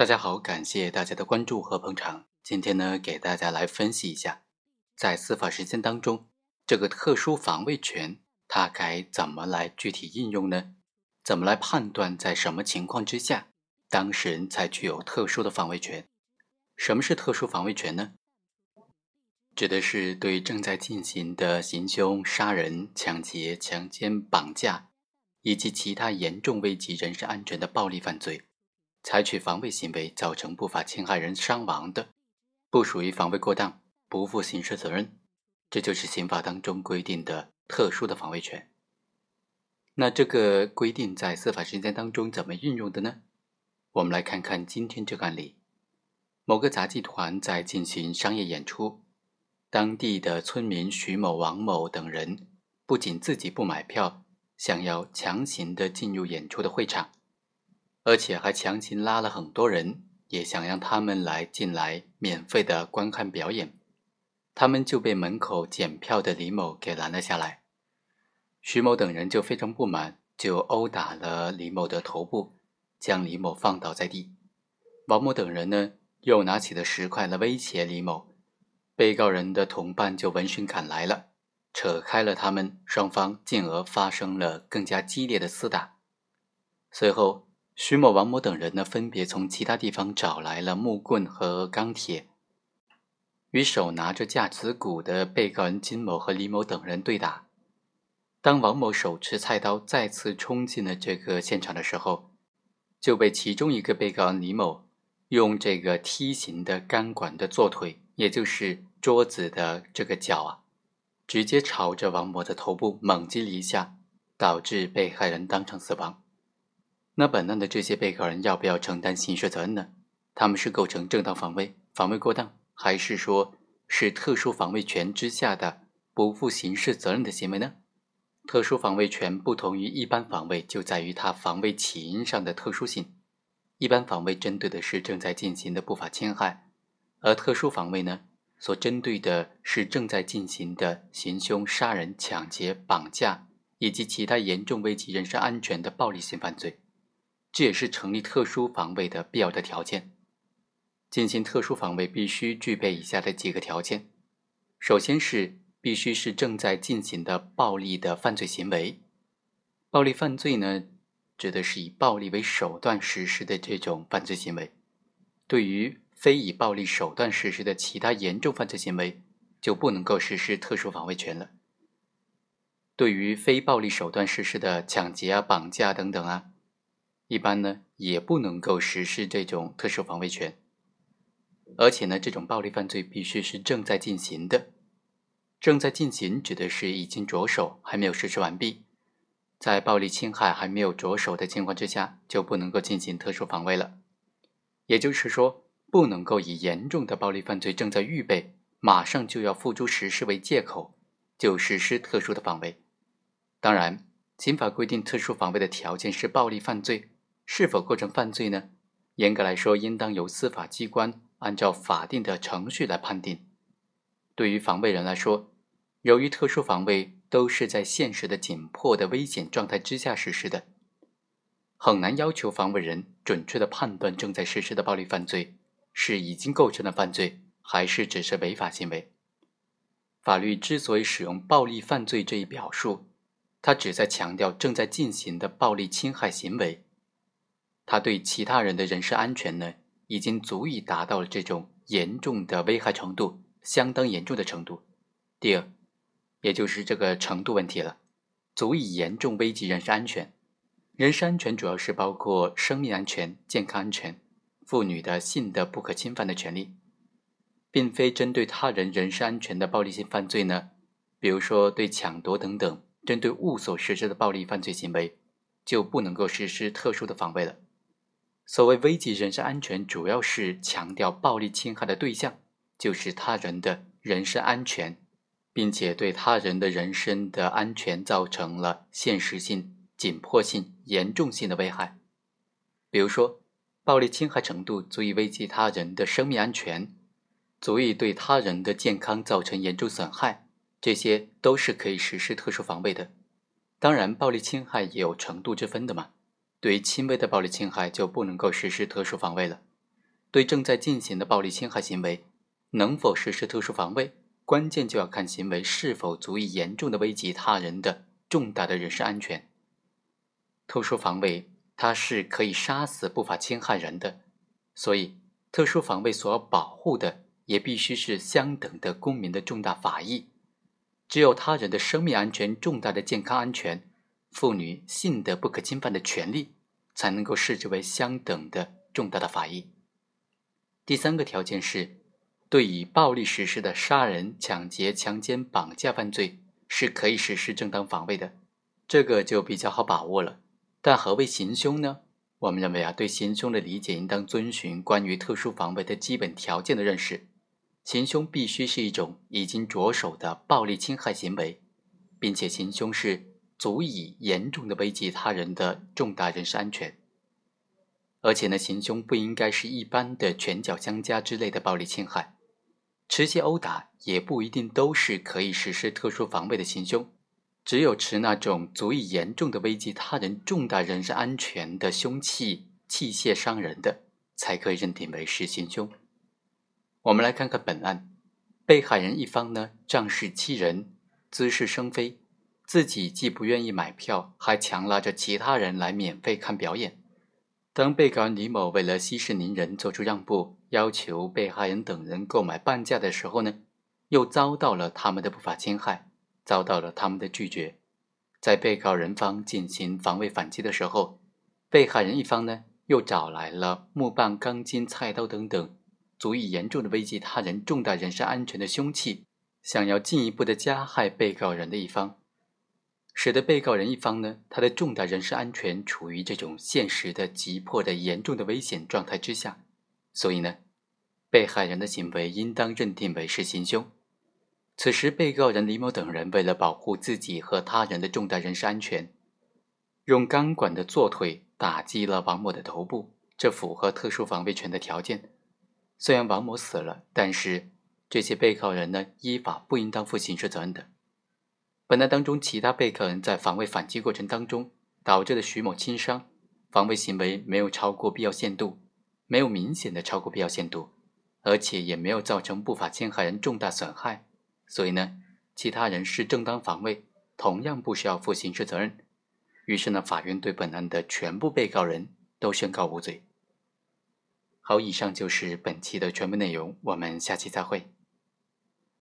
大家好，感谢大家的关注和捧场。今天呢，给大家来分析一下，在司法实践当中，这个特殊防卫权它该怎么来具体应用呢？怎么来判断在什么情况之下，当事人才具有特殊的防卫权？什么是特殊防卫权呢？指的是对正在进行的行凶、杀人、抢劫、强奸、绑架以及其他严重危及人身安全的暴力犯罪。采取防卫行为造成不法侵害人伤亡的，不属于防卫过当，不负刑事责任，这就是刑法当中规定的特殊的防卫权。那这个规定在司法实践当中怎么运用的呢？我们来看看今天这个案例：某个杂技团在进行商业演出，当地的村民徐某、王某等人不仅自己不买票，想要强行的进入演出的会场。而且还强行拉了很多人，也想让他们来进来免费的观看表演，他们就被门口检票的李某给拦了下来。徐某等人就非常不满，就殴打了李某的头部，将李某放倒在地。王某等人呢，又拿起了石块来威胁李某。被告人的同伴就闻讯赶来了，扯开了他们，双方进而发生了更加激烈的厮打。随后。徐某、王某等人呢，分别从其他地方找来了木棍和钢铁，与手拿着架子鼓的被告人金某和李某等人对打。当王某手持菜刀再次冲进了这个现场的时候，就被其中一个被告人李某用这个梯形的钢管的坐腿，也就是桌子的这个脚啊，直接朝着王某的头部猛击了一下，导致被害人当场死亡。那本案的这些被告人要不要承担刑事责任呢？他们是构成正当防卫、防卫过当，还是说是特殊防卫权之下的不负刑事责任的行为呢？特殊防卫权不同于一般防卫，就在于它防卫起因上的特殊性。一般防卫针对的是正在进行的不法侵害，而特殊防卫呢，所针对的是正在进行的行凶、杀人、抢劫、绑架以及其他严重危及人身安全的暴力性犯罪。这也是成立特殊防卫的必要的条件。进行特殊防卫必须具备以下的几个条件：首先是必须是正在进行的暴力的犯罪行为。暴力犯罪呢，指的是以暴力为手段实施的这种犯罪行为。对于非以暴力手段实施的其他严重犯罪行为，就不能够实施特殊防卫权了。对于非暴力手段实施的抢劫啊、绑架等等啊。一般呢，也不能够实施这种特殊防卫权，而且呢，这种暴力犯罪必须是正在进行的。正在进行指的是已经着手，还没有实施完毕。在暴力侵害还没有着手的情况之下，就不能够进行特殊防卫了。也就是说，不能够以严重的暴力犯罪正在预备，马上就要付诸实施为借口，就实施特殊的防卫。当然，刑法规定特殊防卫的条件是暴力犯罪。是否构成犯罪呢？严格来说，应当由司法机关按照法定的程序来判定。对于防卫人来说，由于特殊防卫都是在现实的紧迫的危险状态之下实施的，很难要求防卫人准确的判断正在实施的暴力犯罪是已经构成了犯罪，还是只是违法行为。法律之所以使用“暴力犯罪”这一表述，它旨在强调正在进行的暴力侵害行为。他对其他人的人身安全呢，已经足以达到了这种严重的危害程度，相当严重的程度。第二，也就是这个程度问题了，足以严重危及人身安全。人身安全主要是包括生命安全、健康安全、妇女的性的不可侵犯的权利，并非针对他人人身安全的暴力性犯罪呢，比如说对抢夺等等针对物所实施的暴力犯罪行为，就不能够实施特殊的防卫了。所谓危及人身安全，主要是强调暴力侵害的对象就是他人的人身安全，并且对他人的人身的安全造成了现实性、紧迫性、严重性的危害。比如说，暴力侵害程度足以危及他人的生命安全，足以对他人的健康造成严重损害，这些都是可以实施特殊防卫的。当然，暴力侵害也有程度之分的嘛。对于轻微的暴力侵害就不能够实施特殊防卫了，对正在进行的暴力侵害行为，能否实施特殊防卫，关键就要看行为是否足以严重的危及他人的重大的人身安全。特殊防卫它是可以杀死不法侵害人的，所以特殊防卫所要保护的也必须是相等的公民的重大法益。只有他人的生命安全、重大的健康安全、妇女性的不可侵犯的权利，才能够视之为相等的重大的法益。第三个条件是，对以暴力实施的杀人、抢劫、强奸、绑架犯罪是可以实施正当防卫的，这个就比较好把握了。但何为行凶呢？我们认为啊，对行凶的理解应当遵循关于特殊防卫的基本条件的认识。行凶必须是一种已经着手的暴力侵害行为，并且行凶是足以严重的危及他人的重大人身安全。而且呢，行凶不应该是一般的拳脚相加之类的暴力侵害，持械殴打也不一定都是可以实施特殊防卫的行凶。只有持那种足以严重的危及他人重大人身安全的凶器器械伤人的，才可以认定为是行凶。我们来看看本案，被害人一方呢仗势欺人，滋事生非，自己既不愿意买票，还强拉着其他人来免费看表演。当被告人李某为了息事宁人做出让步，要求被害人等人购买半价的时候呢，又遭到了他们的不法侵害，遭到了他们的拒绝。在被告人方进行防卫反击的时候，被害人一方呢又找来了木棒、钢筋、菜刀等等足以严重的危及他人重大人身安全的凶器，想要进一步的加害被告人的一方。使得被告人一方呢，他的重大人身安全处于这种现实的、急迫的、严重的危险状态之下，所以呢，被害人的行为应当认定为是行凶。此时，被告人李某等人为了保护自己和他人的重大人身安全，用钢管的坐腿打击了王某的头部，这符合特殊防卫权的条件。虽然王某死了，但是这些被告人呢，依法不应当负刑事责任的。本案当中，其他被告人在防卫反击过程当中导致的徐某轻伤，防卫行为没有超过必要限度，没有明显的超过必要限度，而且也没有造成不法侵害人重大损害，所以呢，其他人是正当防卫，同样不需要负刑事责任。于是呢，法院对本案的全部被告人都宣告无罪。好，以上就是本期的全部内容，我们下期再会。